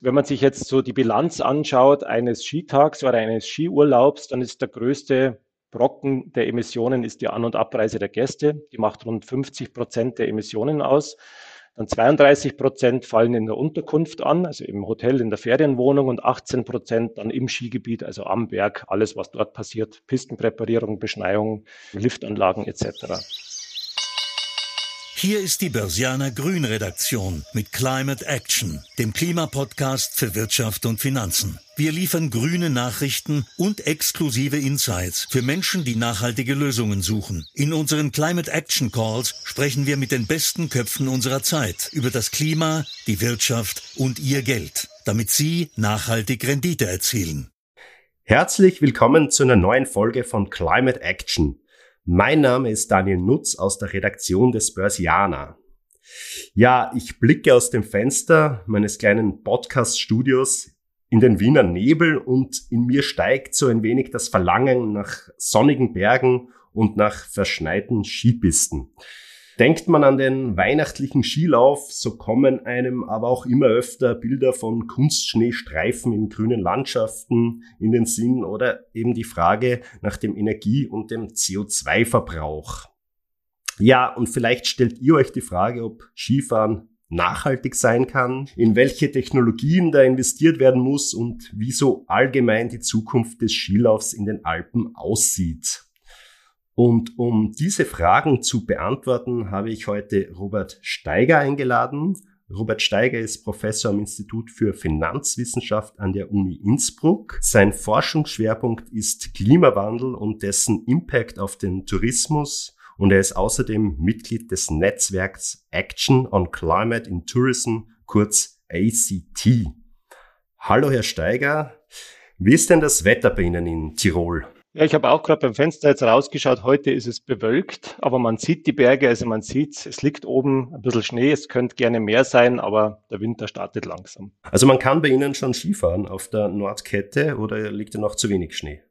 Wenn man sich jetzt so die Bilanz anschaut eines Skitags oder eines Skiurlaubs, dann ist der größte Brocken der Emissionen ist die An- und Abreise der Gäste. Die macht rund 50 Prozent der Emissionen aus. Dann 32 Prozent fallen in der Unterkunft an, also im Hotel, in der Ferienwohnung und 18 Prozent dann im Skigebiet, also am Berg, alles, was dort passiert, Pistenpräparierung, Beschneiung, Liftanlagen etc. Hier ist die Börsianer Grün Redaktion mit Climate Action, dem Klimapodcast für Wirtschaft und Finanzen. Wir liefern grüne Nachrichten und exklusive Insights für Menschen, die nachhaltige Lösungen suchen. In unseren Climate Action Calls sprechen wir mit den besten Köpfen unserer Zeit über das Klima, die Wirtschaft und ihr Geld, damit sie nachhaltig Rendite erzielen. Herzlich willkommen zu einer neuen Folge von Climate Action. Mein Name ist Daniel Nutz aus der Redaktion des Börsianer. Ja, ich blicke aus dem Fenster meines kleinen Podcast-Studios in den Wiener Nebel und in mir steigt so ein wenig das Verlangen nach sonnigen Bergen und nach verschneiten Skipisten. Denkt man an den weihnachtlichen Skilauf, so kommen einem aber auch immer öfter Bilder von Kunstschneestreifen in grünen Landschaften in den Sinn oder eben die Frage nach dem Energie- und dem CO2-Verbrauch. Ja, und vielleicht stellt ihr euch die Frage, ob Skifahren nachhaltig sein kann, in welche Technologien da investiert werden muss und wieso allgemein die Zukunft des Skilaufs in den Alpen aussieht. Und um diese Fragen zu beantworten, habe ich heute Robert Steiger eingeladen. Robert Steiger ist Professor am Institut für Finanzwissenschaft an der Uni Innsbruck. Sein Forschungsschwerpunkt ist Klimawandel und dessen Impact auf den Tourismus, und er ist außerdem Mitglied des Netzwerks Action on Climate in Tourism, kurz ACT. Hallo, Herr Steiger. Wie ist denn das Wetter bei Ihnen in Tirol? Ja, ich habe auch gerade beim Fenster jetzt rausgeschaut. Heute ist es bewölkt, aber man sieht die Berge, also man sieht, es liegt oben ein bisschen Schnee. Es könnte gerne mehr sein, aber der Winter startet langsam. Also man kann bei Ihnen schon Skifahren auf der Nordkette oder liegt da noch zu wenig Schnee?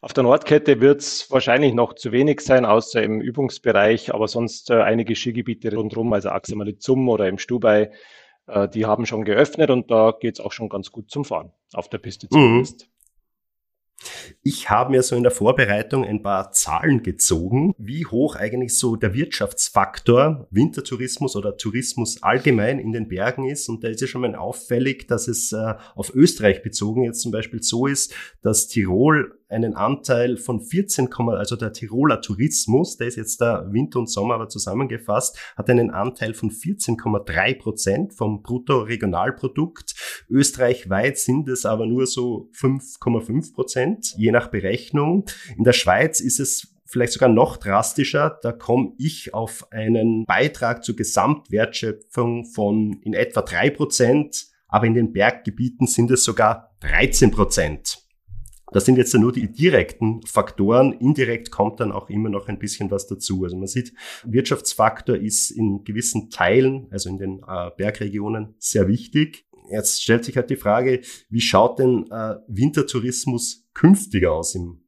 Auf der Nordkette wird es wahrscheinlich noch zu wenig sein, außer im Übungsbereich, aber sonst äh, einige Skigebiete rundherum, also Axamalizum oder im Stubai, äh, die haben schon geöffnet und da geht es auch schon ganz gut zum Fahren, auf der Piste mhm. zumindest. Mhm. Ich habe mir so in der Vorbereitung ein paar Zahlen gezogen, wie hoch eigentlich so der Wirtschaftsfaktor Wintertourismus oder Tourismus allgemein in den Bergen ist. Und da ist ja schon mal auffällig, dass es äh, auf Österreich bezogen jetzt zum Beispiel so ist, dass Tirol einen Anteil von 14, also der Tiroler Tourismus, der ist jetzt der Winter und Sommer aber zusammengefasst, hat einen Anteil von 14,3 Prozent vom Bruttoregionalprodukt. Österreichweit sind es aber nur so 5,5 Prozent, je nach Berechnung. In der Schweiz ist es vielleicht sogar noch drastischer. Da komme ich auf einen Beitrag zur Gesamtwertschöpfung von in etwa drei Prozent, aber in den Berggebieten sind es sogar 13 Prozent. Das sind jetzt nur die direkten Faktoren. Indirekt kommt dann auch immer noch ein bisschen was dazu. Also man sieht, Wirtschaftsfaktor ist in gewissen Teilen, also in den äh, Bergregionen, sehr wichtig. Jetzt stellt sich halt die Frage, wie schaut denn äh, Wintertourismus künftig aus im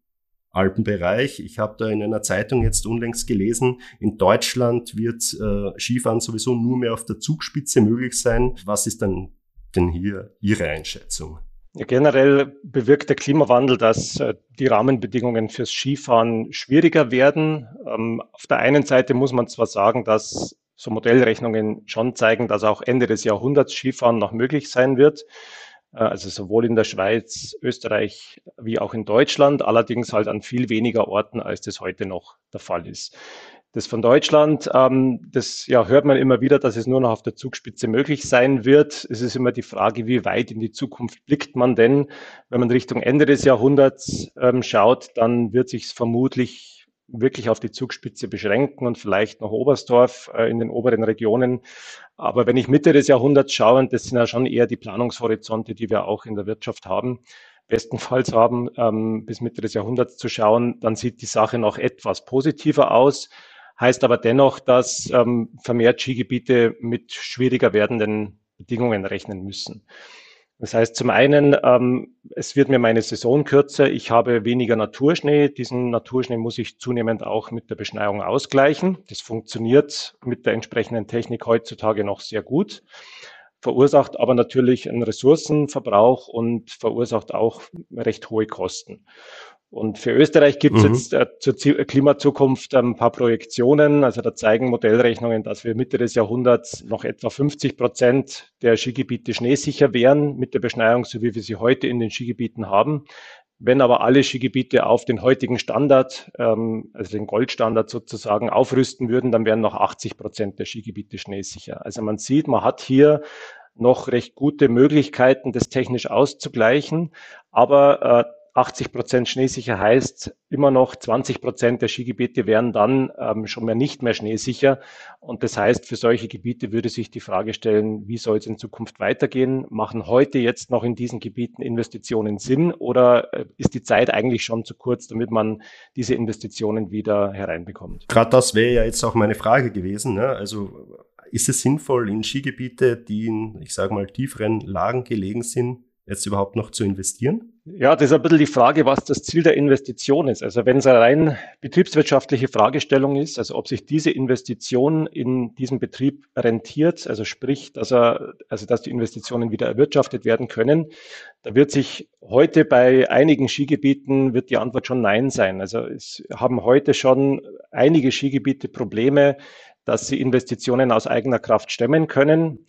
Alpenbereich. Ich habe da in einer Zeitung jetzt unlängst gelesen, in Deutschland wird äh, Skifahren sowieso nur mehr auf der Zugspitze möglich sein. Was ist dann denn hier Ihre Einschätzung? Generell bewirkt der Klimawandel, dass äh, die Rahmenbedingungen fürs Skifahren schwieriger werden. Ähm, auf der einen Seite muss man zwar sagen, dass so Modellrechnungen schon zeigen, dass auch Ende des Jahrhunderts Skifahren noch möglich sein wird. Äh, also sowohl in der Schweiz, Österreich wie auch in Deutschland, allerdings halt an viel weniger Orten, als das heute noch der Fall ist. Das von Deutschland, ähm, das ja, hört man immer wieder, dass es nur noch auf der Zugspitze möglich sein wird. Es ist immer die Frage, wie weit in die Zukunft blickt man denn? Wenn man Richtung Ende des Jahrhunderts ähm, schaut, dann wird sich vermutlich wirklich auf die Zugspitze beschränken und vielleicht noch Oberstdorf äh, in den oberen Regionen. Aber wenn ich Mitte des Jahrhunderts schaue, und das sind ja schon eher die Planungshorizonte, die wir auch in der Wirtschaft haben, bestenfalls haben, ähm, bis Mitte des Jahrhunderts zu schauen, dann sieht die Sache noch etwas positiver aus heißt aber dennoch, dass ähm, vermehrt Skigebiete mit schwieriger werdenden Bedingungen rechnen müssen. Das heißt zum einen, ähm, es wird mir meine Saison kürzer, ich habe weniger Naturschnee. Diesen Naturschnee muss ich zunehmend auch mit der Beschneiung ausgleichen. Das funktioniert mit der entsprechenden Technik heutzutage noch sehr gut. verursacht aber natürlich einen Ressourcenverbrauch und verursacht auch recht hohe Kosten. Und für Österreich gibt es mhm. jetzt äh, zur Klimazukunft ein paar Projektionen. Also da zeigen Modellrechnungen, dass wir Mitte des Jahrhunderts noch etwa 50 Prozent der Skigebiete schneesicher wären mit der Beschneiung, so wie wir sie heute in den Skigebieten haben. Wenn aber alle Skigebiete auf den heutigen Standard, ähm, also den Goldstandard sozusagen, aufrüsten würden, dann wären noch 80 Prozent der Skigebiete schneesicher. Also man sieht, man hat hier noch recht gute Möglichkeiten, das technisch auszugleichen. Aber äh, 80 Prozent schneesicher heißt immer noch 20 Prozent der Skigebiete wären dann ähm, schon mehr nicht mehr schneesicher. Und das heißt, für solche Gebiete würde sich die Frage stellen, wie soll es in Zukunft weitergehen? Machen heute jetzt noch in diesen Gebieten Investitionen Sinn oder äh, ist die Zeit eigentlich schon zu kurz, damit man diese Investitionen wieder hereinbekommt? Gerade das wäre ja jetzt auch meine Frage gewesen. Ne? Also ist es sinnvoll, in Skigebiete, die in, ich sage mal, tieferen Lagen gelegen sind, jetzt überhaupt noch zu investieren? Ja, das ist ein bisschen die Frage, was das Ziel der Investition ist. Also wenn es eine rein betriebswirtschaftliche Fragestellung ist, also ob sich diese Investition in diesem Betrieb rentiert, also sprich, dass er, also dass die Investitionen wieder erwirtschaftet werden können, da wird sich heute bei einigen Skigebieten wird die Antwort schon Nein sein. Also es haben heute schon einige Skigebiete Probleme, dass sie Investitionen aus eigener Kraft stemmen können.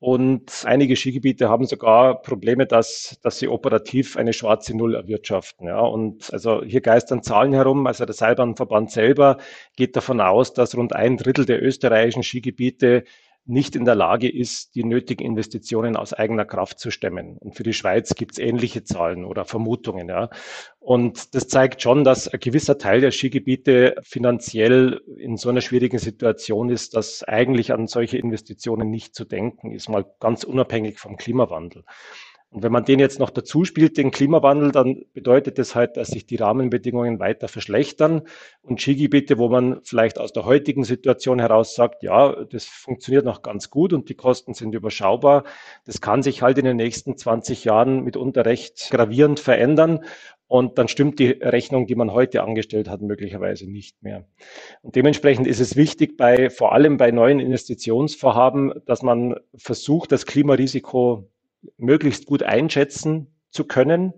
Und einige Skigebiete haben sogar Probleme, dass, dass sie operativ eine schwarze Null erwirtschaften. Ja. Und also hier geistern Zahlen herum. Also der Seilbahnverband selber geht davon aus, dass rund ein Drittel der österreichischen Skigebiete nicht in der Lage ist, die nötigen Investitionen aus eigener Kraft zu stemmen. Und für die Schweiz gibt es ähnliche Zahlen oder Vermutungen. Ja. Und das zeigt schon, dass ein gewisser Teil der Skigebiete finanziell in so einer schwierigen Situation ist, dass eigentlich an solche Investitionen nicht zu denken ist, mal ganz unabhängig vom Klimawandel. Und wenn man den jetzt noch dazu spielt, den Klimawandel, dann bedeutet das halt, dass sich die Rahmenbedingungen weiter verschlechtern und Skigebiete, wo man vielleicht aus der heutigen Situation heraus sagt, ja, das funktioniert noch ganz gut und die Kosten sind überschaubar, das kann sich halt in den nächsten 20 Jahren mitunter recht gravierend verändern. Und dann stimmt die Rechnung, die man heute angestellt hat, möglicherweise nicht mehr. Und dementsprechend ist es wichtig, bei, vor allem bei neuen Investitionsvorhaben, dass man versucht, das Klimarisiko möglichst gut einschätzen zu können.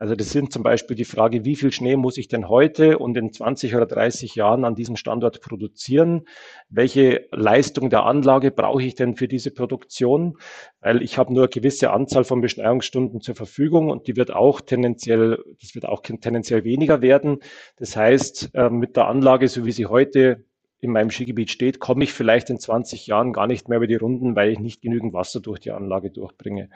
Also das sind zum Beispiel die Frage, wie viel Schnee muss ich denn heute und in 20 oder 30 Jahren an diesem Standort produzieren? Welche Leistung der Anlage brauche ich denn für diese Produktion? Weil ich habe nur eine gewisse Anzahl von Beschneiungsstunden zur Verfügung und die wird auch tendenziell, das wird auch tendenziell weniger werden. Das heißt, äh, mit der Anlage, so wie sie heute in meinem Skigebiet steht, komme ich vielleicht in 20 Jahren gar nicht mehr über die Runden, weil ich nicht genügend Wasser durch die Anlage durchbringe.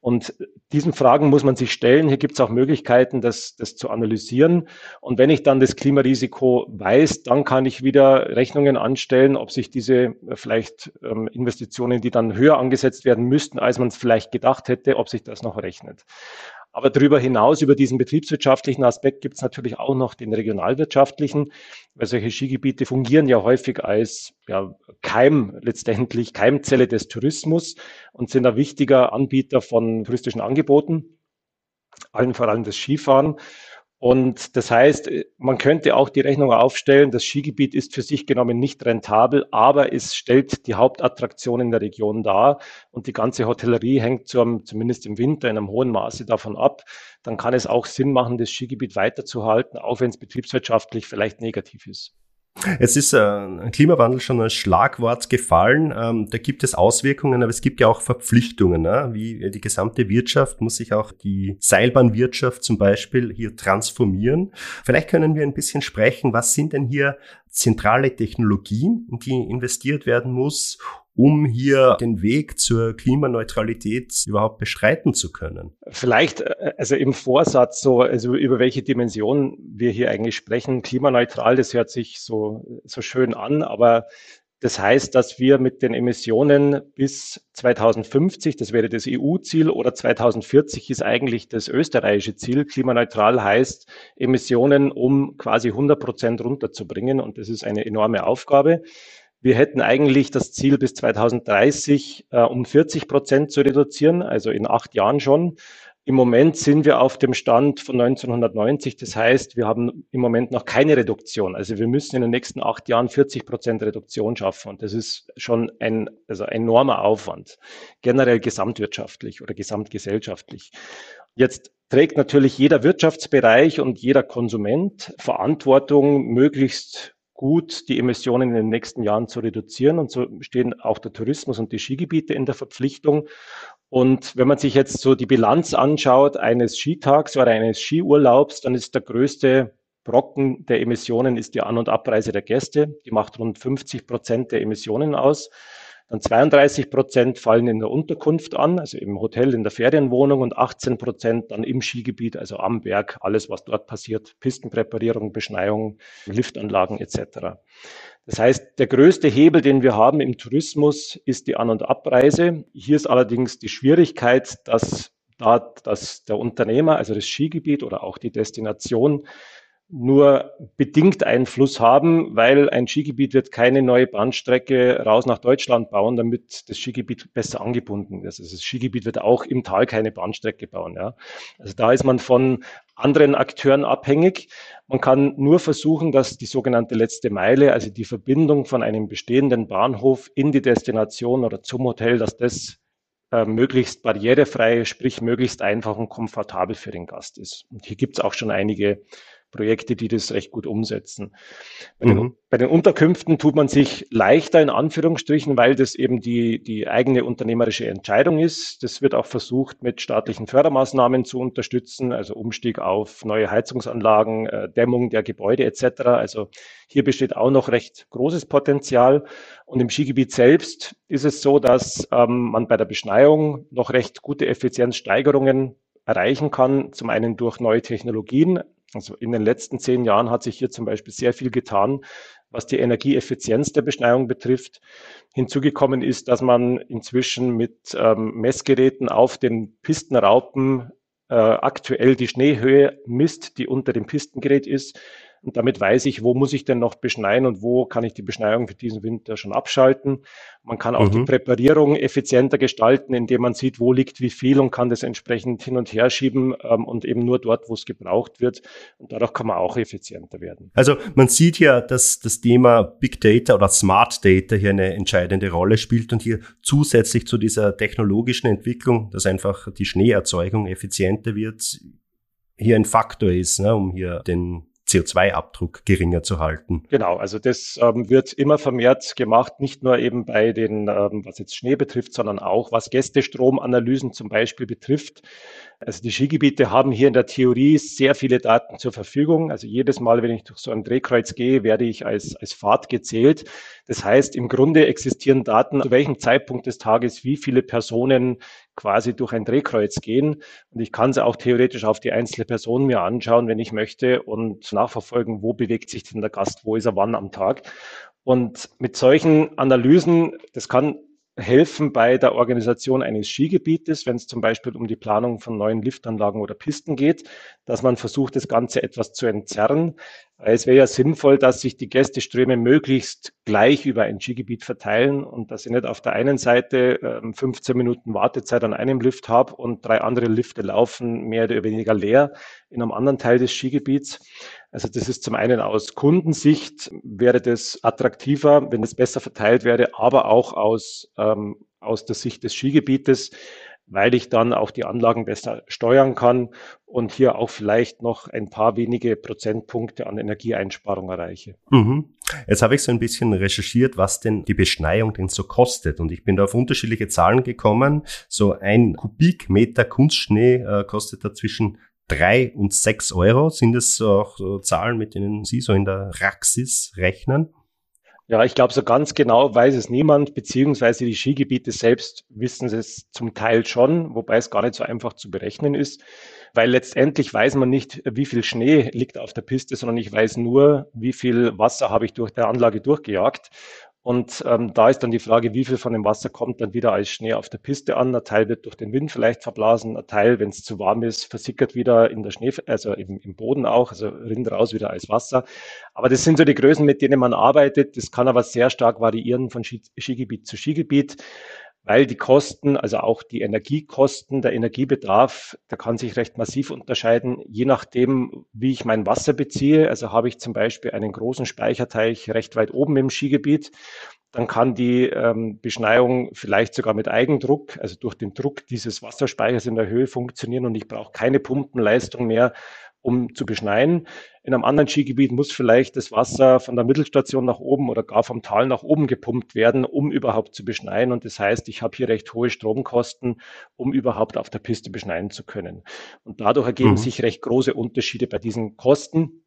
Und diesen Fragen muss man sich stellen. Hier gibt es auch Möglichkeiten, das, das zu analysieren. Und wenn ich dann das Klimarisiko weiß, dann kann ich wieder Rechnungen anstellen, ob sich diese äh, vielleicht ähm, Investitionen, die dann höher angesetzt werden müssten, als man es vielleicht gedacht hätte, ob sich das noch rechnet. Aber darüber hinaus, über diesen betriebswirtschaftlichen Aspekt, gibt es natürlich auch noch den regionalwirtschaftlichen, weil solche Skigebiete fungieren ja häufig als ja, Keim, letztendlich Keimzelle des Tourismus und sind ein wichtiger Anbieter von touristischen Angeboten, allen vor allem das Skifahren. Und das heißt, man könnte auch die Rechnung aufstellen, das Skigebiet ist für sich genommen nicht rentabel, aber es stellt die Hauptattraktion in der Region dar und die ganze Hotellerie hängt zum, zumindest im Winter in einem hohen Maße davon ab. Dann kann es auch Sinn machen, das Skigebiet weiterzuhalten, auch wenn es betriebswirtschaftlich vielleicht negativ ist. Es ist äh, Klimawandel schon als Schlagwort gefallen. Ähm, da gibt es Auswirkungen, aber es gibt ja auch Verpflichtungen. Ne? Wie die gesamte Wirtschaft muss sich auch die Seilbahnwirtschaft zum Beispiel hier transformieren. Vielleicht können wir ein bisschen sprechen, was sind denn hier zentrale Technologien, in die investiert werden muss, um hier den Weg zur Klimaneutralität überhaupt bestreiten zu können? Vielleicht, äh, also im Vorsatz so, also über welche Dimension wir hier eigentlich sprechen. Klimaneutral, das hört sich so, so schön an, aber das heißt, dass wir mit den Emissionen bis 2050, das wäre das EU-Ziel, oder 2040 ist eigentlich das österreichische Ziel. Klimaneutral heißt, Emissionen um quasi 100 Prozent runterzubringen. Und das ist eine enorme Aufgabe. Wir hätten eigentlich das Ziel bis 2030 äh, um 40 Prozent zu reduzieren, also in acht Jahren schon. Im Moment sind wir auf dem Stand von 1990. Das heißt, wir haben im Moment noch keine Reduktion. Also wir müssen in den nächsten acht Jahren 40 Prozent Reduktion schaffen. Und das ist schon ein also enormer Aufwand, generell gesamtwirtschaftlich oder gesamtgesellschaftlich. Jetzt trägt natürlich jeder Wirtschaftsbereich und jeder Konsument Verantwortung, möglichst gut die Emissionen in den nächsten Jahren zu reduzieren. Und so stehen auch der Tourismus und die Skigebiete in der Verpflichtung. Und wenn man sich jetzt so die Bilanz anschaut eines Skitags oder eines Skiurlaubs, dann ist der größte Brocken der Emissionen ist die An- und Abreise der Gäste. Die macht rund 50 Prozent der Emissionen aus. Dann 32 Prozent fallen in der Unterkunft an, also im Hotel, in der Ferienwohnung und 18 Prozent dann im Skigebiet, also am Berg, alles, was dort passiert, Pistenpräparierung, Beschneiung, Liftanlagen etc. Das heißt, der größte Hebel, den wir haben im Tourismus, ist die An- und Abreise. Hier ist allerdings die Schwierigkeit, dass da dass der Unternehmer, also das Skigebiet oder auch die Destination, nur bedingt Einfluss haben, weil ein Skigebiet wird keine neue Bahnstrecke raus nach Deutschland bauen, damit das Skigebiet besser angebunden ist. Also das Skigebiet wird auch im Tal keine Bahnstrecke bauen. Ja. Also da ist man von anderen Akteuren abhängig. Man kann nur versuchen, dass die sogenannte letzte Meile, also die Verbindung von einem bestehenden Bahnhof in die Destination oder zum Hotel, dass das äh, möglichst barrierefrei, sprich möglichst einfach und komfortabel für den Gast ist. Und hier gibt es auch schon einige Projekte, die das recht gut umsetzen. Bei, mhm. den, bei, den, Unterkünften tut man sich leichter in Anführungsstrichen, weil das eben die, die eigene unternehmerische Entscheidung ist. Das wird auch versucht, mit staatlichen Fördermaßnahmen zu unterstützen, also Umstieg auf neue Heizungsanlagen, äh, Dämmung der Gebäude etc. Also hier besteht auch noch recht großes Potenzial. Und im Skigebiet selbst ist es so, dass ähm, man bei der Beschneiung noch recht gute Effizienzsteigerungen erreichen kann. Zum einen durch neue Technologien, also in den letzten zehn Jahren hat sich hier zum Beispiel sehr viel getan, was die Energieeffizienz der Beschneiung betrifft. Hinzugekommen ist, dass man inzwischen mit ähm, Messgeräten auf den Pistenraupen äh, aktuell die Schneehöhe misst, die unter dem Pistengerät ist. Und damit weiß ich, wo muss ich denn noch beschneien und wo kann ich die Beschneiung für diesen Winter schon abschalten. Man kann auch mhm. die Präparierung effizienter gestalten, indem man sieht, wo liegt wie viel und kann das entsprechend hin und her schieben ähm, und eben nur dort, wo es gebraucht wird. Und dadurch kann man auch effizienter werden. Also man sieht ja, dass das Thema Big Data oder Smart Data hier eine entscheidende Rolle spielt und hier zusätzlich zu dieser technologischen Entwicklung, dass einfach die Schneeerzeugung effizienter wird, hier ein Faktor ist, ne, um hier den CO2-Abdruck geringer zu halten. Genau, also das ähm, wird immer vermehrt gemacht, nicht nur eben bei den, ähm, was jetzt Schnee betrifft, sondern auch was Gästestromanalysen zum Beispiel betrifft. Also die Skigebiete haben hier in der Theorie sehr viele Daten zur Verfügung. Also jedes Mal, wenn ich durch so ein Drehkreuz gehe, werde ich als, als Fahrt gezählt. Das heißt, im Grunde existieren Daten, zu welchem Zeitpunkt des Tages wie viele Personen quasi durch ein Drehkreuz gehen. Und ich kann sie auch theoretisch auf die einzelne Person mir anschauen, wenn ich möchte und nachverfolgen, wo bewegt sich denn der Gast, wo ist er wann am Tag. Und mit solchen Analysen, das kann helfen bei der Organisation eines Skigebietes, wenn es zum Beispiel um die Planung von neuen Liftanlagen oder Pisten geht, dass man versucht, das Ganze etwas zu entzerren. Es wäre ja sinnvoll, dass sich die Gästeströme möglichst gleich über ein Skigebiet verteilen und dass ich nicht auf der einen Seite 15 ähm, Minuten Wartezeit an einem Lift habe und drei andere Lifte laufen mehr oder weniger leer in einem anderen Teil des Skigebiets. Also das ist zum einen aus Kundensicht wäre das attraktiver, wenn es besser verteilt wäre, aber auch aus, ähm, aus der Sicht des Skigebietes, weil ich dann auch die Anlagen besser steuern kann und hier auch vielleicht noch ein paar wenige Prozentpunkte an Energieeinsparung erreiche. Mhm. Jetzt habe ich so ein bisschen recherchiert, was denn die Beschneiung denn so kostet. Und ich bin da auf unterschiedliche Zahlen gekommen. So ein Kubikmeter Kunstschnee äh, kostet da zwischen drei und sechs Euro. Sind es auch so Zahlen, mit denen Sie so in der Praxis rechnen? Ja, ich glaube, so ganz genau weiß es niemand, beziehungsweise die Skigebiete selbst wissen es zum Teil schon, wobei es gar nicht so einfach zu berechnen ist, weil letztendlich weiß man nicht, wie viel Schnee liegt auf der Piste, sondern ich weiß nur, wie viel Wasser habe ich durch der Anlage durchgejagt. Und ähm, da ist dann die Frage, wie viel von dem Wasser kommt dann wieder als Schnee auf der Piste an. Ein Teil wird durch den Wind vielleicht verblasen, ein Teil, wenn es zu warm ist, versickert wieder in der Schnee, also im, im Boden auch, also rinnt raus wieder als Wasser. Aber das sind so die Größen, mit denen man arbeitet. Das kann aber sehr stark variieren von Skigebiet zu Skigebiet. Weil die Kosten, also auch die Energiekosten, der Energiebedarf, der kann sich recht massiv unterscheiden, je nachdem, wie ich mein Wasser beziehe. Also habe ich zum Beispiel einen großen Speicherteich recht weit oben im Skigebiet, dann kann die ähm, Beschneiung vielleicht sogar mit Eigendruck, also durch den Druck dieses Wasserspeichers in der Höhe funktionieren und ich brauche keine Pumpenleistung mehr, um zu beschneien. In einem anderen Skigebiet muss vielleicht das Wasser von der Mittelstation nach oben oder gar vom Tal nach oben gepumpt werden, um überhaupt zu beschneien. Und das heißt, ich habe hier recht hohe Stromkosten, um überhaupt auf der Piste beschneien zu können. Und dadurch ergeben mhm. sich recht große Unterschiede bei diesen Kosten.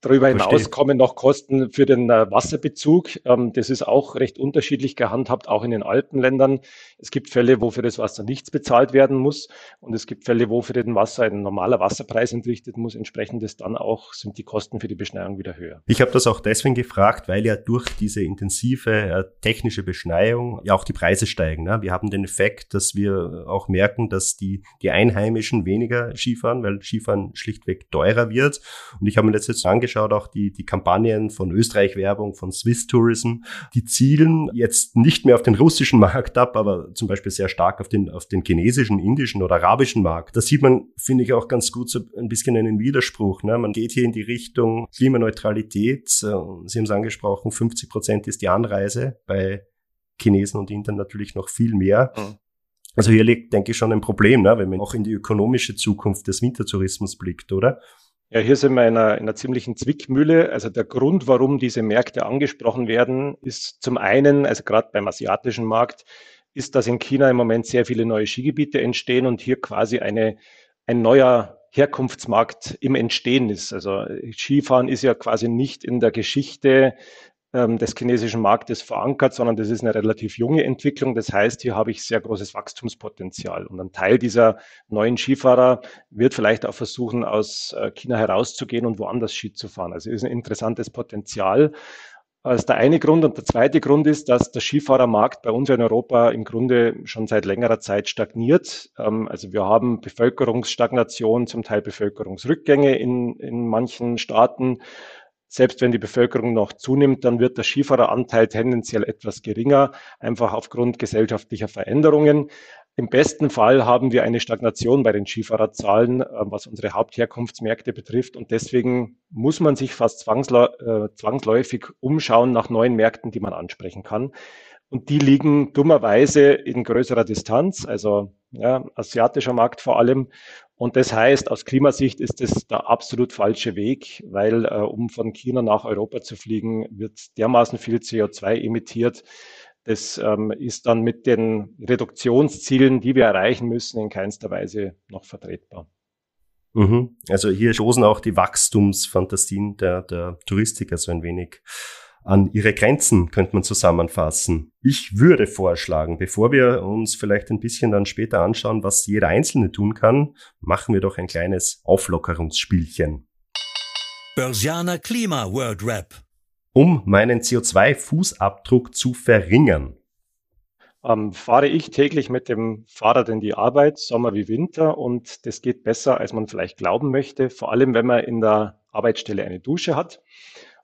Darüber hinaus kommen noch Kosten für den äh, Wasserbezug. Ähm, das ist auch recht unterschiedlich gehandhabt, auch in den Alpenländern. Es gibt Fälle, wo für das Wasser nichts bezahlt werden muss. Und es gibt Fälle, wo für den Wasser ein normaler Wasserpreis entrichtet muss. Entsprechend ist dann auch, sind die Kosten für die Beschneiung wieder höher. Ich habe das auch deswegen gefragt, weil ja durch diese intensive äh, technische Beschneiung ja auch die Preise steigen. Ne? Wir haben den Effekt, dass wir auch merken, dass die, die Einheimischen weniger Skifahren, weil Skifahren schlichtweg teurer wird. Und ich habe mir das jetzt angeschaut, angeschaut, auch die, die Kampagnen von Österreich-Werbung, von Swiss Tourism, die zielen jetzt nicht mehr auf den russischen Markt ab, aber zum Beispiel sehr stark auf den, auf den chinesischen, indischen oder arabischen Markt. Da sieht man, finde ich, auch ganz gut so ein bisschen einen Widerspruch. Ne? Man geht hier in die Richtung Klimaneutralität. Sie haben es angesprochen, 50 Prozent ist die Anreise bei Chinesen und Indern natürlich noch viel mehr. Mhm. Also hier liegt, denke ich, schon ein Problem, ne? wenn man auch in die ökonomische Zukunft des Wintertourismus blickt, oder? Ja, hier sind wir in einer, in einer ziemlichen Zwickmühle. Also der Grund, warum diese Märkte angesprochen werden, ist zum einen, also gerade beim asiatischen Markt, ist, dass in China im Moment sehr viele neue Skigebiete entstehen und hier quasi eine, ein neuer Herkunftsmarkt im Entstehen ist. Also Skifahren ist ja quasi nicht in der Geschichte des chinesischen Marktes verankert, sondern das ist eine relativ junge Entwicklung. Das heißt, hier habe ich sehr großes Wachstumspotenzial. Und ein Teil dieser neuen Skifahrer wird vielleicht auch versuchen, aus äh, China herauszugehen und woanders Ski zu fahren. Also ist ein interessantes Potenzial. Das ist der eine Grund. Und der zweite Grund ist, dass der Skifahrermarkt bei uns in Europa im Grunde schon seit längerer Zeit stagniert. Ähm, also wir haben Bevölkerungsstagnation, zum Teil Bevölkerungsrückgänge in, in manchen Staaten selbst wenn die Bevölkerung noch zunimmt, dann wird der Skifahreranteil tendenziell etwas geringer, einfach aufgrund gesellschaftlicher Veränderungen. Im besten Fall haben wir eine Stagnation bei den Skifahrerzahlen, äh, was unsere Hauptherkunftsmärkte betrifft. Und deswegen muss man sich fast äh, zwangsläufig umschauen nach neuen Märkten, die man ansprechen kann. Und die liegen dummerweise in größerer Distanz, also ja, asiatischer Markt vor allem. Und das heißt, aus Klimasicht ist das der absolut falsche Weg, weil äh, um von China nach Europa zu fliegen, wird dermaßen viel CO2 emittiert. Das ähm, ist dann mit den Reduktionszielen, die wir erreichen müssen, in keinster Weise noch vertretbar. Mhm. Also hier stoßen auch die Wachstumsfantasien der, der Touristiker so ein wenig an ihre Grenzen, könnte man zusammenfassen. Ich würde vorschlagen, bevor wir uns vielleicht ein bisschen dann später anschauen, was jeder Einzelne tun kann, machen wir doch ein kleines Auflockerungsspielchen. Börsianer Klima World Rap. Um meinen CO2-Fußabdruck zu verringern. Ähm, fahre ich täglich mit dem Fahrrad in die Arbeit, Sommer wie Winter, und das geht besser, als man vielleicht glauben möchte, vor allem wenn man in der Arbeitsstelle eine Dusche hat.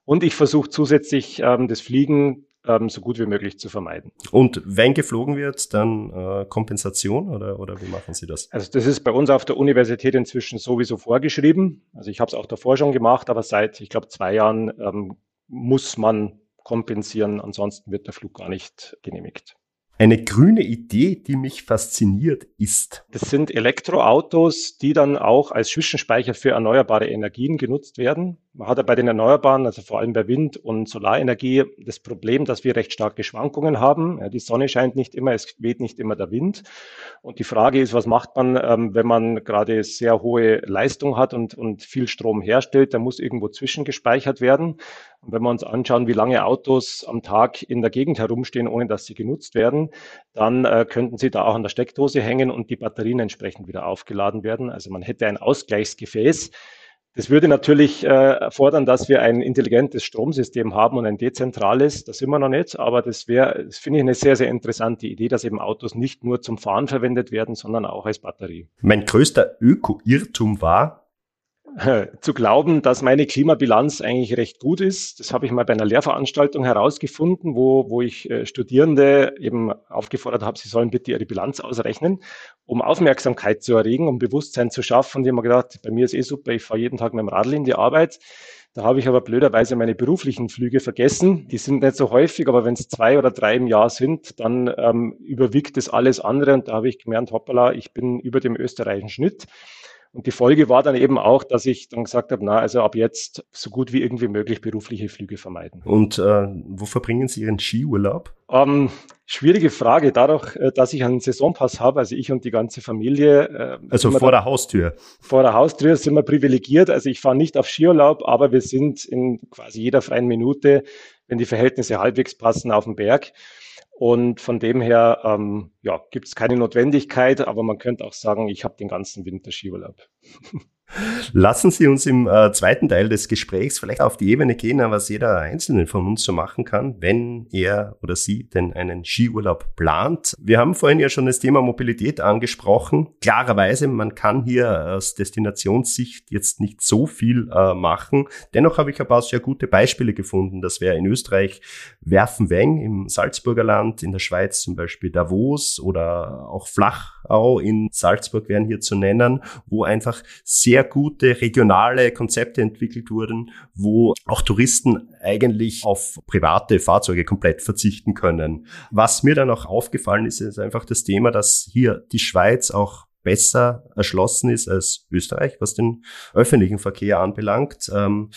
Und ich versuche zusätzlich ähm, das Fliegen ähm, so gut wie möglich zu vermeiden. Und wenn geflogen wird, dann äh, Kompensation oder, oder wie machen Sie das? Also das ist bei uns auf der Universität inzwischen sowieso vorgeschrieben. Also ich habe es auch davor schon gemacht, aber seit, ich glaube, zwei Jahren ähm, muss man kompensieren, ansonsten wird der Flug gar nicht genehmigt. Eine grüne Idee, die mich fasziniert, ist. Das sind Elektroautos, die dann auch als Zwischenspeicher für erneuerbare Energien genutzt werden. Man hat ja bei den Erneuerbaren, also vor allem bei Wind- und Solarenergie, das Problem, dass wir recht starke Schwankungen haben. Ja, die Sonne scheint nicht immer, es weht nicht immer der Wind. Und die Frage ist, was macht man, ähm, wenn man gerade sehr hohe Leistung hat und, und viel Strom herstellt? Da muss irgendwo zwischengespeichert werden. Und wenn wir uns anschauen, wie lange Autos am Tag in der Gegend herumstehen, ohne dass sie genutzt werden, dann äh, könnten sie da auch an der Steckdose hängen und die Batterien entsprechend wieder aufgeladen werden. Also man hätte ein Ausgleichsgefäß das würde natürlich äh, erfordern, dass wir ein intelligentes Stromsystem haben und ein dezentrales. Das sind wir noch nicht, aber das wäre, das finde ich eine sehr, sehr interessante Idee, dass eben Autos nicht nur zum Fahren verwendet werden, sondern auch als Batterie. Mein größter Öko-Irrtum war, zu glauben, dass meine Klimabilanz eigentlich recht gut ist. Das habe ich mal bei einer Lehrveranstaltung herausgefunden, wo, wo ich äh, Studierende eben aufgefordert habe, sie sollen bitte ihre Bilanz ausrechnen, um Aufmerksamkeit zu erregen, um Bewusstsein zu schaffen. Und ich habe mir gedacht, bei mir ist eh super, ich fahre jeden Tag mit dem Radl in die Arbeit. Da habe ich aber blöderweise meine beruflichen Flüge vergessen. Die sind nicht so häufig, aber wenn es zwei oder drei im Jahr sind, dann ähm, überwiegt das alles andere. Und da habe ich gemerkt, hoppala, ich bin über dem österreichischen Schnitt. Und die Folge war dann eben auch, dass ich dann gesagt habe, na, also ab jetzt so gut wie irgendwie möglich berufliche Flüge vermeiden. Und äh, wo verbringen Sie Ihren Skiurlaub? Ähm, schwierige Frage. Dadurch, äh, dass ich einen Saisonpass habe, also ich und die ganze Familie. Äh, also vor der Haustür. Vor der Haustür sind wir privilegiert. Also ich fahre nicht auf Skiurlaub, aber wir sind in quasi jeder freien Minute, wenn die Verhältnisse halbwegs passen, auf dem Berg. Und von dem her ähm, ja, gibt es keine Notwendigkeit, aber man könnte auch sagen, ich habe den ganzen Winter Skiurlaub. Lassen Sie uns im äh, zweiten Teil des Gesprächs vielleicht auf die Ebene gehen, was jeder Einzelne von uns so machen kann, wenn er oder sie denn einen Skiurlaub plant. Wir haben vorhin ja schon das Thema Mobilität angesprochen. Klarerweise, man kann hier aus Destinationssicht jetzt nicht so viel äh, machen. Dennoch habe ich ein paar sehr gute Beispiele gefunden. Das wäre in Österreich Werfenweng im Salzburger Land, in der Schweiz zum Beispiel Davos oder auch Flachau in Salzburg wären hier zu nennen, wo einfach sehr gute regionale Konzepte entwickelt wurden, wo auch Touristen eigentlich auf private Fahrzeuge komplett verzichten können. Was mir dann auch aufgefallen ist, ist einfach das Thema, dass hier die Schweiz auch besser erschlossen ist als Österreich, was den öffentlichen Verkehr anbelangt. Ähm,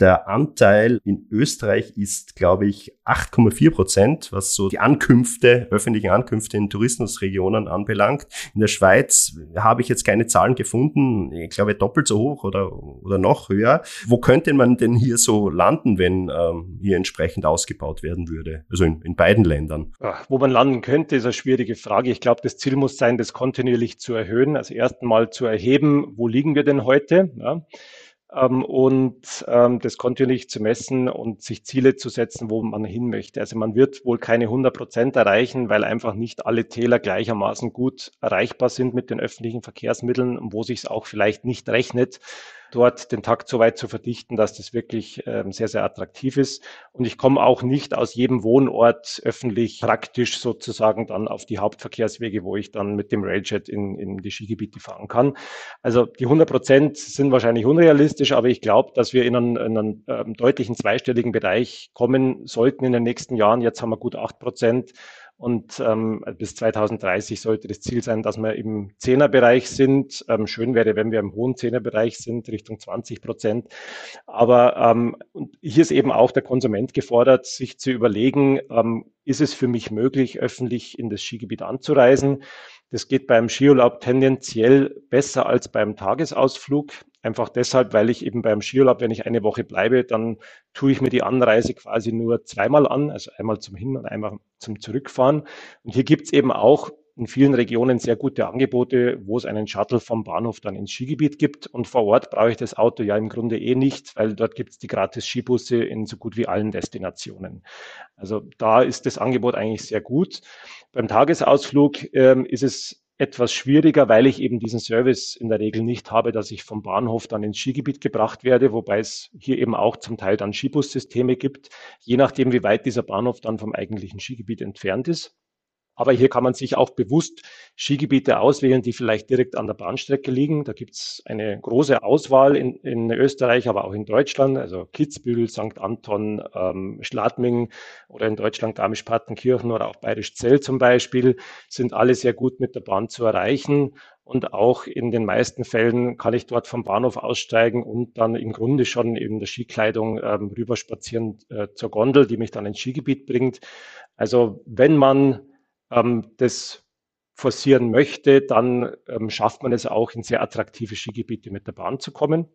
der Anteil in Österreich ist, glaube ich, 8,4 Prozent, was so die Ankünfte, öffentlichen Ankünfte in Tourismusregionen anbelangt. In der Schweiz habe ich jetzt keine Zahlen gefunden. Ich glaube, doppelt so hoch oder, oder noch höher. Wo könnte man denn hier so landen, wenn ähm, hier entsprechend ausgebaut werden würde? Also in, in beiden Ländern. Ach, wo man landen könnte, ist eine schwierige Frage. Ich glaube, das Ziel muss sein, das kontinuierlich zu erhöhen. Also erst einmal zu erheben, wo liegen wir denn heute? Ja und ähm, das kontinuierlich zu messen und sich Ziele zu setzen, wo man hin möchte. Also man wird wohl keine 100 Prozent erreichen, weil einfach nicht alle Täler gleichermaßen gut erreichbar sind mit den öffentlichen Verkehrsmitteln, wo sich es auch vielleicht nicht rechnet, dort den Takt so weit zu verdichten, dass das wirklich ähm, sehr, sehr attraktiv ist. Und ich komme auch nicht aus jedem Wohnort öffentlich praktisch sozusagen dann auf die Hauptverkehrswege, wo ich dann mit dem Railjet in, in die Skigebiete fahren kann. Also die 100 Prozent sind wahrscheinlich unrealistisch, aber ich glaube, dass wir in einen, in einen ähm, deutlichen zweistelligen Bereich kommen sollten in den nächsten Jahren. Jetzt haben wir gut acht Prozent. Und ähm, bis 2030 sollte das Ziel sein, dass wir im Zehnerbereich sind. Ähm, schön wäre, wenn wir im hohen Zehnerbereich sind, Richtung 20 Prozent. Aber ähm, hier ist eben auch der Konsument gefordert, sich zu überlegen, ähm, ist es für mich möglich, öffentlich in das Skigebiet anzureisen? Das geht beim Skiurlaub tendenziell besser als beim Tagesausflug. Einfach deshalb, weil ich eben beim Skiurlaub, wenn ich eine Woche bleibe, dann tue ich mir die Anreise quasi nur zweimal an, also einmal zum Hin- und einmal zum Zurückfahren. Und hier gibt's eben auch in vielen Regionen sehr gute Angebote, wo es einen Shuttle vom Bahnhof dann ins Skigebiet gibt. Und vor Ort brauche ich das Auto ja im Grunde eh nicht, weil dort gibt es die gratis Skibusse in so gut wie allen Destinationen. Also da ist das Angebot eigentlich sehr gut. Beim Tagesausflug ähm, ist es etwas schwieriger, weil ich eben diesen Service in der Regel nicht habe, dass ich vom Bahnhof dann ins Skigebiet gebracht werde, wobei es hier eben auch zum Teil dann Skibussysteme gibt, je nachdem, wie weit dieser Bahnhof dann vom eigentlichen Skigebiet entfernt ist. Aber hier kann man sich auch bewusst Skigebiete auswählen, die vielleicht direkt an der Bahnstrecke liegen. Da gibt es eine große Auswahl in, in, Österreich, aber auch in Deutschland. Also Kitzbühel, St. Anton, ähm, Schladming oder in Deutschland Garmisch-Partenkirchen oder auch Bayerisch-Zell zum Beispiel sind alle sehr gut mit der Bahn zu erreichen. Und auch in den meisten Fällen kann ich dort vom Bahnhof aussteigen und dann im Grunde schon in der Skikleidung ähm, rüberspazieren äh, zur Gondel, die mich dann ins Skigebiet bringt. Also wenn man ähm, das forcieren möchte, dann ähm, schafft man es auch, in sehr attraktive Skigebiete mit der Bahn zu kommen.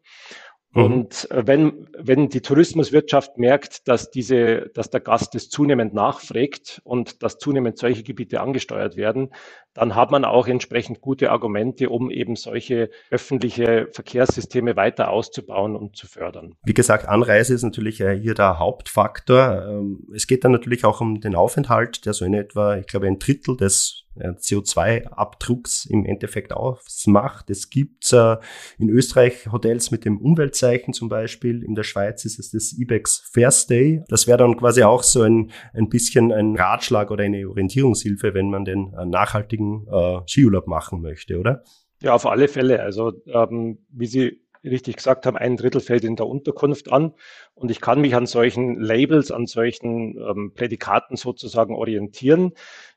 Mhm. Und äh, wenn, wenn die Tourismuswirtschaft merkt, dass diese, dass der Gast es zunehmend nachfragt und dass zunehmend solche Gebiete angesteuert werden, dann hat man auch entsprechend gute Argumente, um eben solche öffentliche Verkehrssysteme weiter auszubauen und zu fördern. Wie gesagt, Anreise ist natürlich äh, hier der Hauptfaktor. Ähm, es geht dann natürlich auch um den Aufenthalt, der so in etwa, ich glaube, ein Drittel des CO2-Abdrucks im Endeffekt ausmacht. Es gibt äh, in Österreich Hotels mit dem Umweltzeichen zum Beispiel. In der Schweiz ist es das IBEX Fair Stay. Das wäre dann quasi auch so ein, ein bisschen ein Ratschlag oder eine Orientierungshilfe, wenn man den äh, nachhaltigen äh, Skiurlaub machen möchte, oder? Ja, auf alle Fälle. Also ähm, wie Sie richtig gesagt haben, ein Drittel fällt in der Unterkunft an. Und ich kann mich an solchen Labels, an solchen ähm, Prädikaten sozusagen orientieren.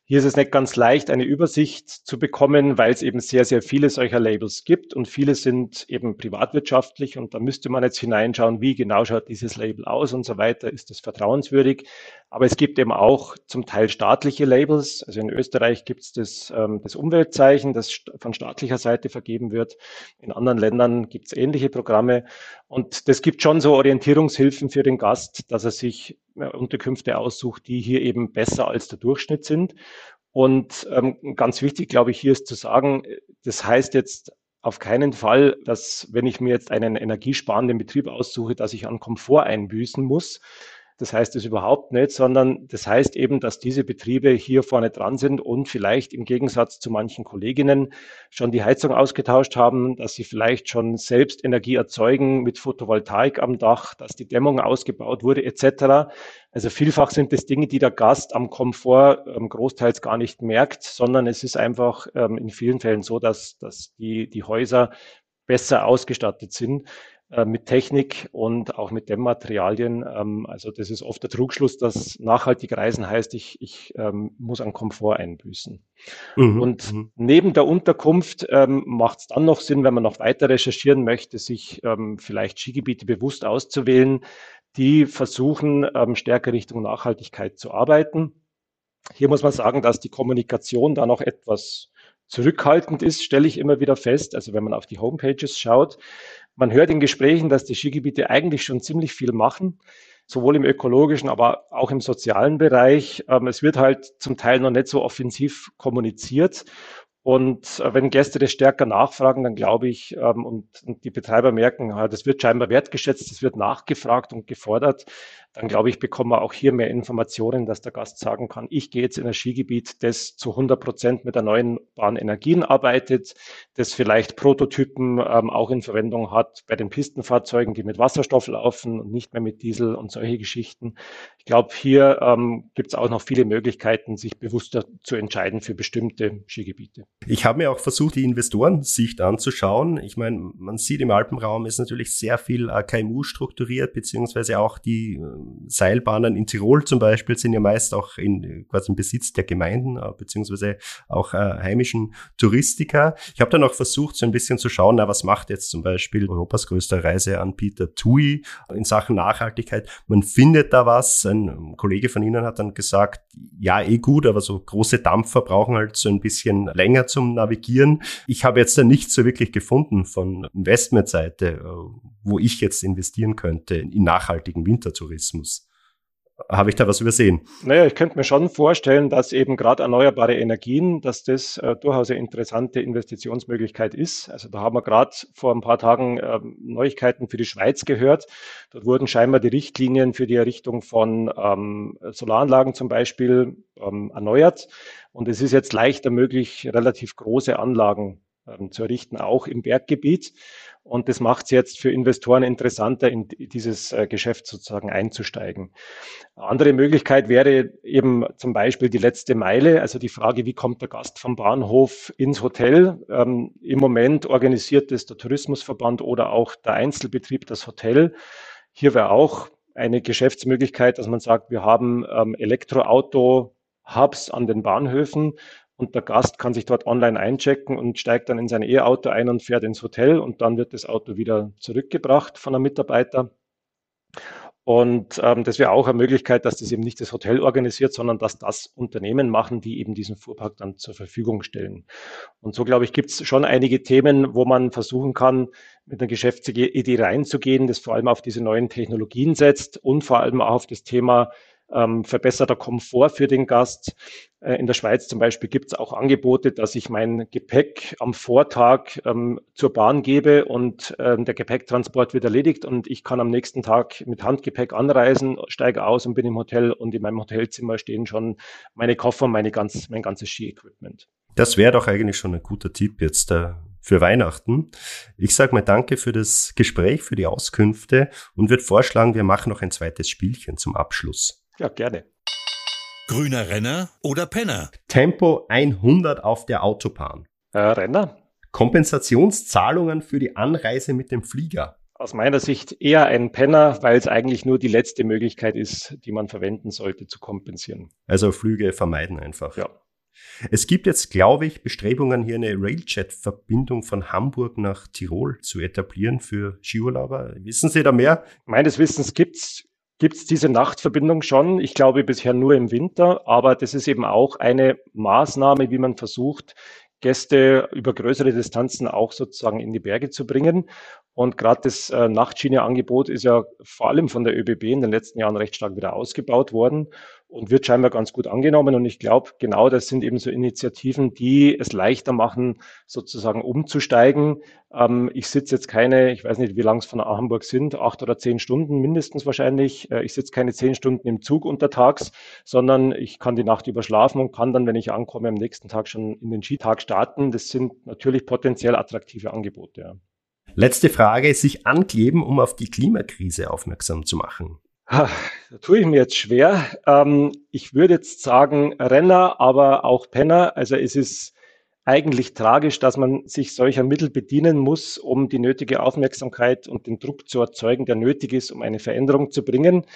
Hier ist es nicht ganz leicht, eine Übersicht zu bekommen, weil es eben sehr, sehr viele solcher Labels gibt und viele sind eben privatwirtschaftlich und da müsste man jetzt hineinschauen, wie genau schaut dieses Label aus und so weiter, ist es vertrauenswürdig. Aber es gibt eben auch zum Teil staatliche Labels. Also in Österreich gibt es das, ähm, das Umweltzeichen, das von staatlicher Seite vergeben wird. In anderen Ländern gibt es ähnliche Programme und das gibt schon so Orientierungshilfen für den Gast, dass er sich Unterkünfte aussucht, die hier eben besser als der Durchschnitt sind. Und ähm, ganz wichtig, glaube ich, hier ist zu sagen, das heißt jetzt auf keinen Fall, dass wenn ich mir jetzt einen energiesparenden Betrieb aussuche, dass ich an Komfort einbüßen muss. Das heißt es überhaupt nicht, sondern das heißt eben, dass diese Betriebe hier vorne dran sind und vielleicht im Gegensatz zu manchen Kolleginnen schon die Heizung ausgetauscht haben, dass sie vielleicht schon selbst Energie erzeugen mit Photovoltaik am Dach, dass die Dämmung ausgebaut wurde etc. Also vielfach sind es Dinge, die der Gast am Komfort ähm, großteils gar nicht merkt, sondern es ist einfach ähm, in vielen Fällen so, dass, dass die, die Häuser besser ausgestattet sind. Äh, mit Technik und auch mit Dämmmaterialien. Ähm, also das ist oft der Trugschluss, dass nachhaltig reisen heißt, ich, ich ähm, muss an Komfort einbüßen. Mhm. Und mhm. neben der Unterkunft ähm, macht es dann noch Sinn, wenn man noch weiter recherchieren möchte, sich vielleicht Skigebiete bewusst auszuwählen, die versuchen, stärker Richtung Nachhaltigkeit zu arbeiten. Hier muss man sagen, dass die Kommunikation da noch etwas zurückhaltend ist, stelle ich immer wieder fest. Also wenn man auf die Homepages schaut, man hört in Gesprächen, dass die Skigebiete eigentlich schon ziemlich viel machen, sowohl im ökologischen, aber auch im sozialen Bereich. Ähm, es wird halt zum Teil noch nicht so offensiv kommuniziert. Und äh, wenn Gäste das stärker nachfragen, dann glaube ich, ähm, und, die Betreiber merken, das wird scheinbar wertgeschätzt, das wird nachgefragt und gefordert, dann glaube ich, bekommen wir auch hier mehr Informationen, dass der Gast sagen kann, ich gehe jetzt in ein Skigebiet, das zu 100 Prozent mit erneuerbaren Energien arbeitet, das vielleicht Prototypen ähm, auch in Verwendung hat bei den Pistenfahrzeugen, die mit Wasserstoff laufen und nicht mehr mit Diesel und solche Geschichten. Ich glaube, hier ähm, gibt es auch noch viele Möglichkeiten, sich bewusster zu entscheiden für bestimmte Skigebiete. Ich habe mir auch versucht, die Investorensicht anzuschauen. Ich meine, man sieht im Alpenraum ist natürlich sehr viel äh, KMU strukturiert, beziehungsweise auch die äh, Seilbahnen in Tirol zum Beispiel sind ja meist auch in quasi im Besitz der Gemeinden, äh, beziehungsweise auch äh, heimischen Touristiker. Ich habe dann auch versucht, so ein bisschen zu schauen, na, was macht jetzt zum Beispiel Europas größter Reiseanbieter TUI in Sachen Nachhaltigkeit. Man findet da was. Ein Kollege von Ihnen hat dann gesagt, ja, eh gut, aber so große Dampfer brauchen halt so ein bisschen länger zum Navigieren. Ich habe jetzt da nichts so wirklich gefunden von Investmentseite, äh, wo ich jetzt investieren könnte in nachhaltigen Wintertourismus. Habe ich da was übersehen? Naja, ich könnte mir schon vorstellen, dass eben gerade erneuerbare Energien, dass das äh, durchaus eine interessante Investitionsmöglichkeit ist. Also da haben wir gerade vor ein paar Tagen äh, Neuigkeiten für die Schweiz gehört. Dort wurden scheinbar die Richtlinien für die Errichtung von ähm, Solaranlagen zum Beispiel ähm, erneuert. Und es ist jetzt leichter möglich, relativ große Anlagen zu errichten, auch im Berggebiet. Und das macht es jetzt für Investoren interessanter, in dieses äh, Geschäft sozusagen einzusteigen. Andere Möglichkeit wäre eben zum Beispiel die letzte Meile, also die Frage, wie kommt der Gast vom Bahnhof ins Hotel? Ähm, Im Moment organisiert es der Tourismusverband oder auch der Einzelbetrieb das Hotel. Hier wäre auch eine Geschäftsmöglichkeit, dass man sagt, wir haben ähm, Elektroauto-Hubs an den Bahnhöfen und der Gast kann sich dort online einchecken und steigt dann in sein E-Auto ein und fährt ins Hotel und dann wird das Auto wieder zurückgebracht von einem Mitarbeiter. Und ähm, das wäre auch eine Möglichkeit, dass das eben nicht das Hotel organisiert, sondern dass das Unternehmen machen, die eben diesen Fuhrpark dann zur Verfügung stellen. Und so, glaube ich, gibt es schon einige Themen, wo man versuchen kann, mit einer Geschäftsidee reinzugehen, das vor allem auf diese neuen Technologien setzt und vor allem auch auf das Thema ähm, verbesserter Komfort für den Gast. Äh, in der Schweiz zum Beispiel gibt es auch Angebote, dass ich mein Gepäck am Vortag ähm, zur Bahn gebe und ähm, der Gepäcktransport wird erledigt und ich kann am nächsten Tag mit Handgepäck anreisen, steige aus und bin im Hotel und in meinem Hotelzimmer stehen schon meine Koffer, meine ganz, mein ganzes Ski-Equipment. Das wäre doch eigentlich schon ein guter Tipp jetzt äh, für Weihnachten. Ich sage mal danke für das Gespräch, für die Auskünfte und würde vorschlagen, wir machen noch ein zweites Spielchen zum Abschluss. Ja, gerne. Grüner Renner oder Penner? Tempo 100 auf der Autobahn. Äh, Renner? Kompensationszahlungen für die Anreise mit dem Flieger. Aus meiner Sicht eher ein Penner, weil es eigentlich nur die letzte Möglichkeit ist, die man verwenden sollte, zu kompensieren. Also Flüge vermeiden einfach. Ja. Es gibt jetzt, glaube ich, Bestrebungen, hier eine Railjet-Verbindung von Hamburg nach Tirol zu etablieren für Skiurlauber. Wissen Sie da mehr? Meines Wissens gibt's gibt es diese Nachtverbindung schon. Ich glaube bisher nur im Winter, aber das ist eben auch eine Maßnahme, wie man versucht, Gäste über größere Distanzen auch sozusagen in die Berge zu bringen. Und gerade das äh, Nachtschiene-Angebot ist ja vor allem von der ÖBB in den letzten Jahren recht stark wieder ausgebaut worden und wird scheinbar ganz gut angenommen. Und ich glaube, genau das sind eben so Initiativen, die es leichter machen, sozusagen umzusteigen. Ähm, ich sitze jetzt keine, ich weiß nicht, wie lang es von Hamburg sind, acht oder zehn Stunden mindestens wahrscheinlich. Äh, ich sitze keine zehn Stunden im Zug untertags, sondern ich kann die Nacht überschlafen und kann dann, wenn ich ankomme, am nächsten Tag schon in den Skitag starten. Das sind natürlich potenziell attraktive Angebote. Ja. Letzte Frage, sich ankleben, um auf die Klimakrise aufmerksam zu machen. Da tue ich mir jetzt schwer. Ähm, ich würde jetzt sagen Renner, aber auch Penner. Also es ist eigentlich tragisch, dass man sich solcher Mittel bedienen muss, um die nötige Aufmerksamkeit und den Druck zu erzeugen, der nötig ist, um eine Veränderung zu bringen.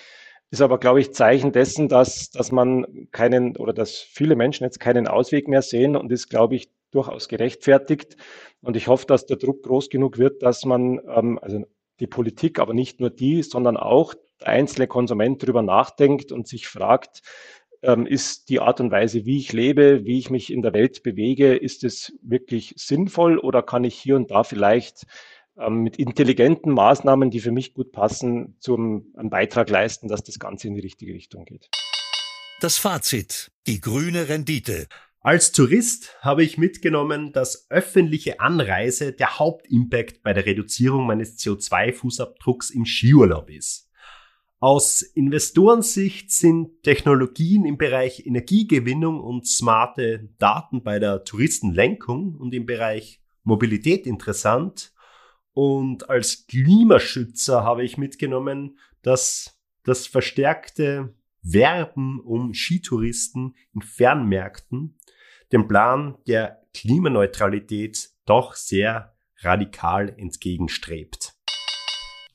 Ist aber, glaube ich, Zeichen dessen, dass, dass man keinen oder dass viele Menschen jetzt keinen Ausweg mehr sehen und ist, glaube ich, durchaus gerechtfertigt. Und ich hoffe, dass der Druck groß genug wird, dass man, ähm, also die Politik, aber nicht nur die, sondern auch einzelne Konsument darüber nachdenkt und sich fragt, ähm, ist die Art und Weise, wie ich lebe, wie ich mich in der Welt bewege, ist es wirklich sinnvoll oder kann ich hier und da vielleicht ähm, mit intelligenten Maßnahmen, die für mich gut passen, zum einen Beitrag leisten, dass das Ganze in die richtige Richtung geht. Das Fazit. Die grüne Rendite. Als Tourist habe ich mitgenommen, dass öffentliche Anreise der Hauptimpact bei der Reduzierung meines CO2-Fußabdrucks im Skiurlaub ist. Aus Investorensicht sind Technologien im Bereich Energiegewinnung und smarte Daten bei der Touristenlenkung und im Bereich Mobilität interessant. Und als Klimaschützer habe ich mitgenommen, dass das verstärkte Werben um Skitouristen in Fernmärkten dem Plan der Klimaneutralität doch sehr radikal entgegenstrebt.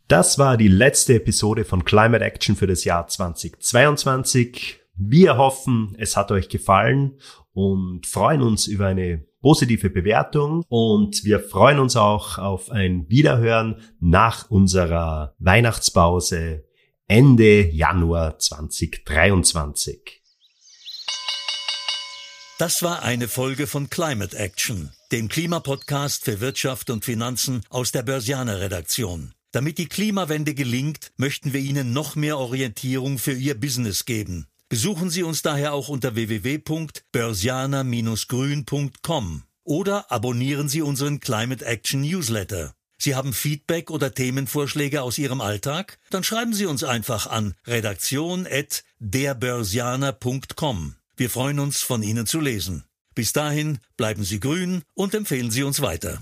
Das war die letzte Episode von Climate Action für das Jahr 2022. Wir hoffen, es hat euch gefallen und freuen uns über eine positive Bewertung und wir freuen uns auch auf ein Wiederhören nach unserer Weihnachtspause Ende Januar 2023. Das war eine Folge von Climate Action, dem Klimapodcast für Wirtschaft und Finanzen aus der Börsianer Redaktion. Damit die Klimawende gelingt, möchten wir Ihnen noch mehr Orientierung für Ihr Business geben. Besuchen Sie uns daher auch unter www.börsianer-grün.com oder abonnieren Sie unseren Climate Action Newsletter. Sie haben Feedback oder Themenvorschläge aus Ihrem Alltag? Dann schreiben Sie uns einfach an redaktion@derbörsianer.com. Wir freuen uns, von Ihnen zu lesen. Bis dahin bleiben Sie grün und empfehlen Sie uns weiter.